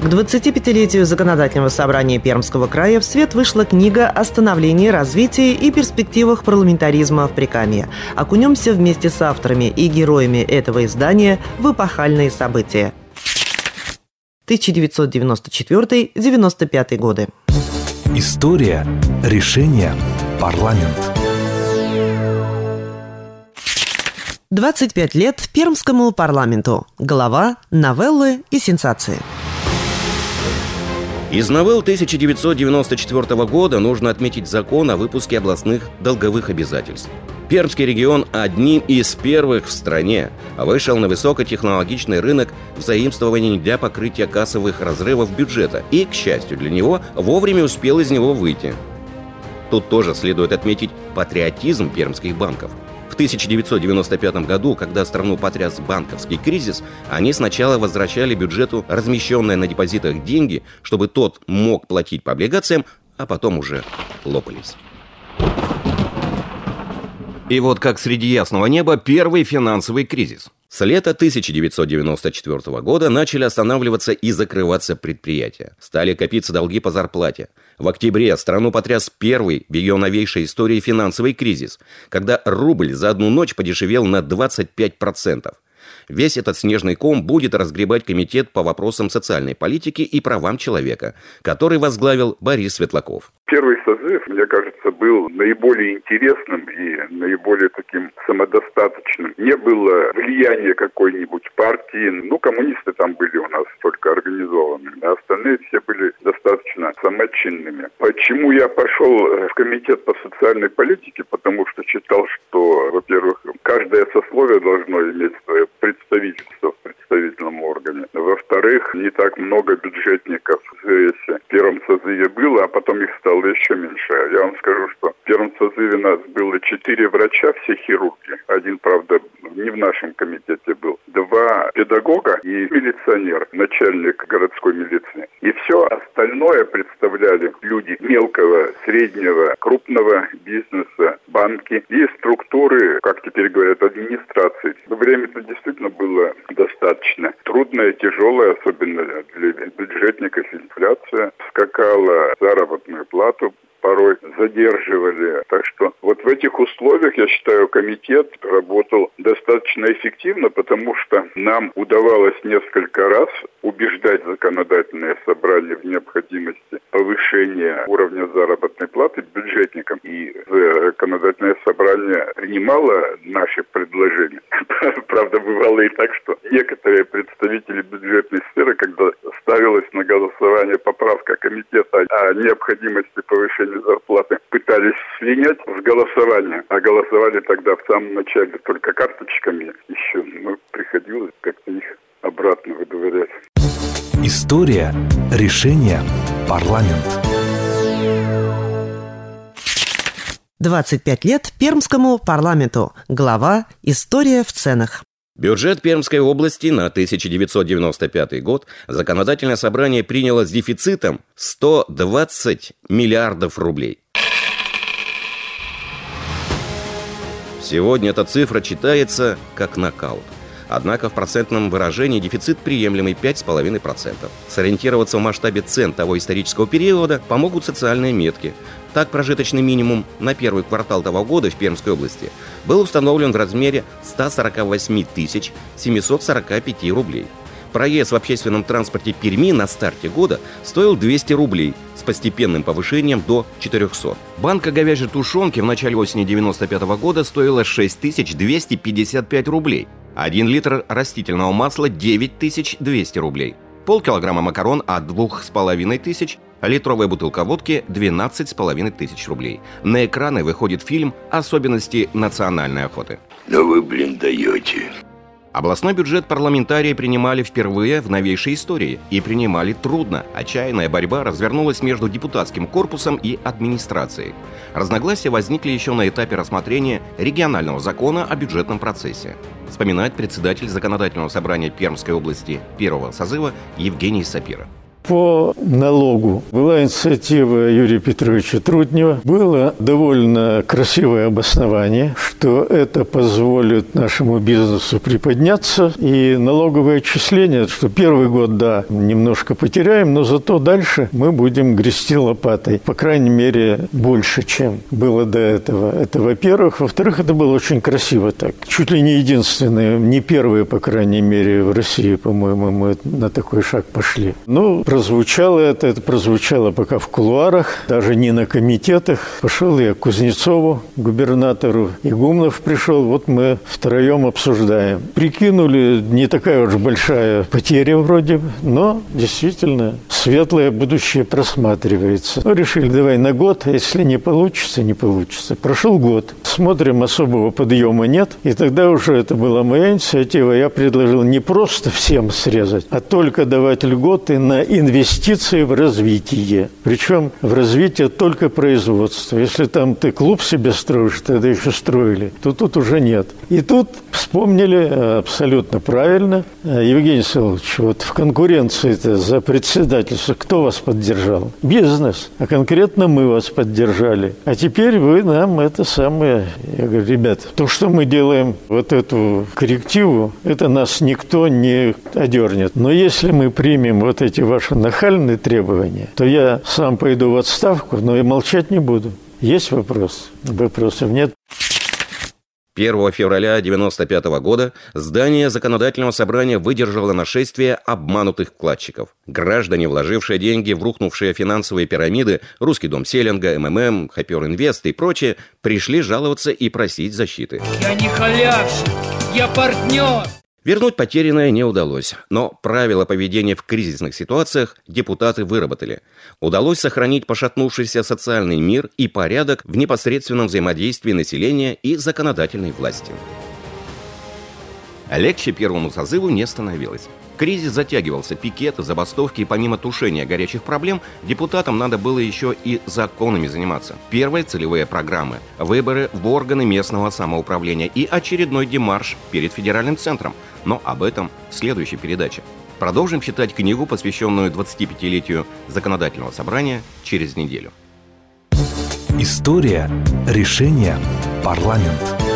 К 25-летию Законодательного собрания Пермского края в свет вышла книга о становлении, развитии и перспективах парламентаризма в Прикамье. Окунемся вместе с авторами и героями этого издания в эпохальные события. 1994-95 годы. История, решение, парламент. 25 лет Пермскому парламенту. Голова, новеллы и сенсации. Из новелл 1994 года нужно отметить закон о выпуске областных долговых обязательств. Пермский регион одним из первых в стране вышел на высокотехнологичный рынок взаимствований для покрытия кассовых разрывов бюджета и, к счастью для него, вовремя успел из него выйти. Тут тоже следует отметить патриотизм пермских банков – 1995 году, когда страну потряс банковский кризис, они сначала возвращали бюджету размещенные на депозитах деньги, чтобы тот мог платить по облигациям, а потом уже лопались. И вот как среди ясного неба первый финансовый кризис. С лета 1994 года начали останавливаться и закрываться предприятия. Стали копиться долги по зарплате. В октябре страну потряс первый в ее новейшей истории финансовый кризис, когда рубль за одну ночь подешевел на 25%. Весь этот снежный ком будет разгребать комитет по вопросам социальной политики и правам человека, который возглавил Борис Светлаков. Первый созыв, мне кажется, был наиболее интересным и наиболее таким самодостаточным. Не было влияния какой-нибудь партии. Ну, коммунисты там были у нас только организованы, а остальные все были достаточно самочинными. Почему я пошел в комитет по социальной политике? Потому что считал, что, во-первых, каждое сословие должно иметь свое представительство в представительном органе. Во-вторых, не так много бюджетников в первом созыве было, а потом их стало еще меньше. Я вам скажу, что в первом созыве нас было четыре врача, все хирурги. Один, правда, не в нашем комитете был. Два педагога и милиционер, начальник городской милиции. И все остальное представляли люди мелкого, среднего, крупного бизнеса, банки и структуры, как теперь говорят, администрации. Время-то действительно было достаточно трудное, тяжелое, особенно для бюджетников инфляция. Скакала заработную плату, порой задерживали. Так что вот в этих условиях, я считаю, комитет работал достаточно эффективно, потому что нам удавалось несколько раз убеждать законодательное собрание в необходимости повышения уровня заработной платы бюджетникам. И законодательное собрание принимало наши предложения. Правда, бывало и так, что некоторые представители бюджетной сферы, когда ставилась на голосование поправка комитета о необходимости повышения зарплаты, пытались слинять с голосования. А голосовали тогда в самом начале только карточками еще. Ну, приходилось как-то их обратно выдворять. История, решение, парламент. 25 лет Пермскому парламенту. Глава «История в ценах». Бюджет Пермской области на 1995 год законодательное собрание приняло с дефицитом 120 миллиардов рублей. Сегодня эта цифра читается как нокаут – Однако в процентном выражении дефицит приемлемый 5,5%. Сориентироваться в масштабе цен того исторического периода помогут социальные метки. Так, прожиточный минимум на первый квартал того года в Пермской области был установлен в размере 148 745 рублей. Проезд в общественном транспорте Перми на старте года стоил 200 рублей с постепенным повышением до 400. Банка говяжьей тушенки в начале осени 95 года стоила 6255 рублей – 1 литр растительного масла 9200 рублей. Полкилограмма макарон от 2500, литровая бутылка водки 12,5 тысяч рублей. На экраны выходит фильм «Особенности национальной охоты». Но вы, блин, даете. Областной бюджет парламентарии принимали впервые в новейшей истории. И принимали трудно. Отчаянная борьба развернулась между депутатским корпусом и администрацией. Разногласия возникли еще на этапе рассмотрения регионального закона о бюджетном процессе. Вспоминает председатель законодательного собрания Пермской области первого созыва Евгений Сапира. По налогу была инициатива Юрия Петровича Труднева. Было довольно красивое обоснование, что это позволит нашему бизнесу приподняться. И налоговое отчисление, что первый год, да, немножко потеряем, но зато дальше мы будем грести лопатой. По крайней мере, больше, чем было до этого. Это во-первых. Во-вторых, это было очень красиво так. Чуть ли не единственное, не первые, по крайней мере, в России, по-моему, мы на такой шаг пошли. Ну, прозвучало это, это прозвучало пока в кулуарах, даже не на комитетах. Пошел я к Кузнецову, губернатору, и Гумнов пришел, вот мы втроем обсуждаем. Прикинули, не такая уж большая потеря вроде бы, но действительно светлое будущее просматривается. Ну, решили, давай на год, а если не получится, не получится. Прошел год, смотрим, особого подъема нет, и тогда уже это была моя инициатива, я предложил не просто всем срезать, а только давать льготы на инвестиции в развитие. Причем в развитие только производства. Если там ты клуб себе строишь, тогда еще строили, то тут уже нет. И тут вспомнили э, абсолютно правильно. Э, Евгений Савлович, вот в конкуренции -то за председательство кто вас поддержал? Бизнес. А конкретно мы вас поддержали. А теперь вы нам это самое... Я говорю, ребят, то, что мы делаем вот эту коррективу, это нас никто не одернет. Но если мы примем вот эти ваши нахальные требования, то я сам пойду в отставку, но и молчать не буду. Есть вопрос? Вопросов нет. 1 февраля 1995 года здание законодательного собрания выдержало нашествие обманутых вкладчиков. Граждане, вложившие деньги в рухнувшие финансовые пирамиды, Русский дом Селлинга, МММ, Хопер Инвест и прочее, пришли жаловаться и просить защиты. Я не халявщик, я партнер. Вернуть потерянное не удалось, но правила поведения в кризисных ситуациях депутаты выработали. Удалось сохранить пошатнувшийся социальный мир и порядок в непосредственном взаимодействии населения и законодательной власти. Легче первому созыву не становилось. Кризис затягивался, пикеты, забастовки, и помимо тушения горячих проблем, депутатам надо было еще и законами заниматься. Первые целевые программы, выборы в органы местного самоуправления и очередной демарш перед федеральным центром. Но об этом в следующей передаче. Продолжим читать книгу, посвященную 25-летию законодательного собрания, через неделю. История решения парламент.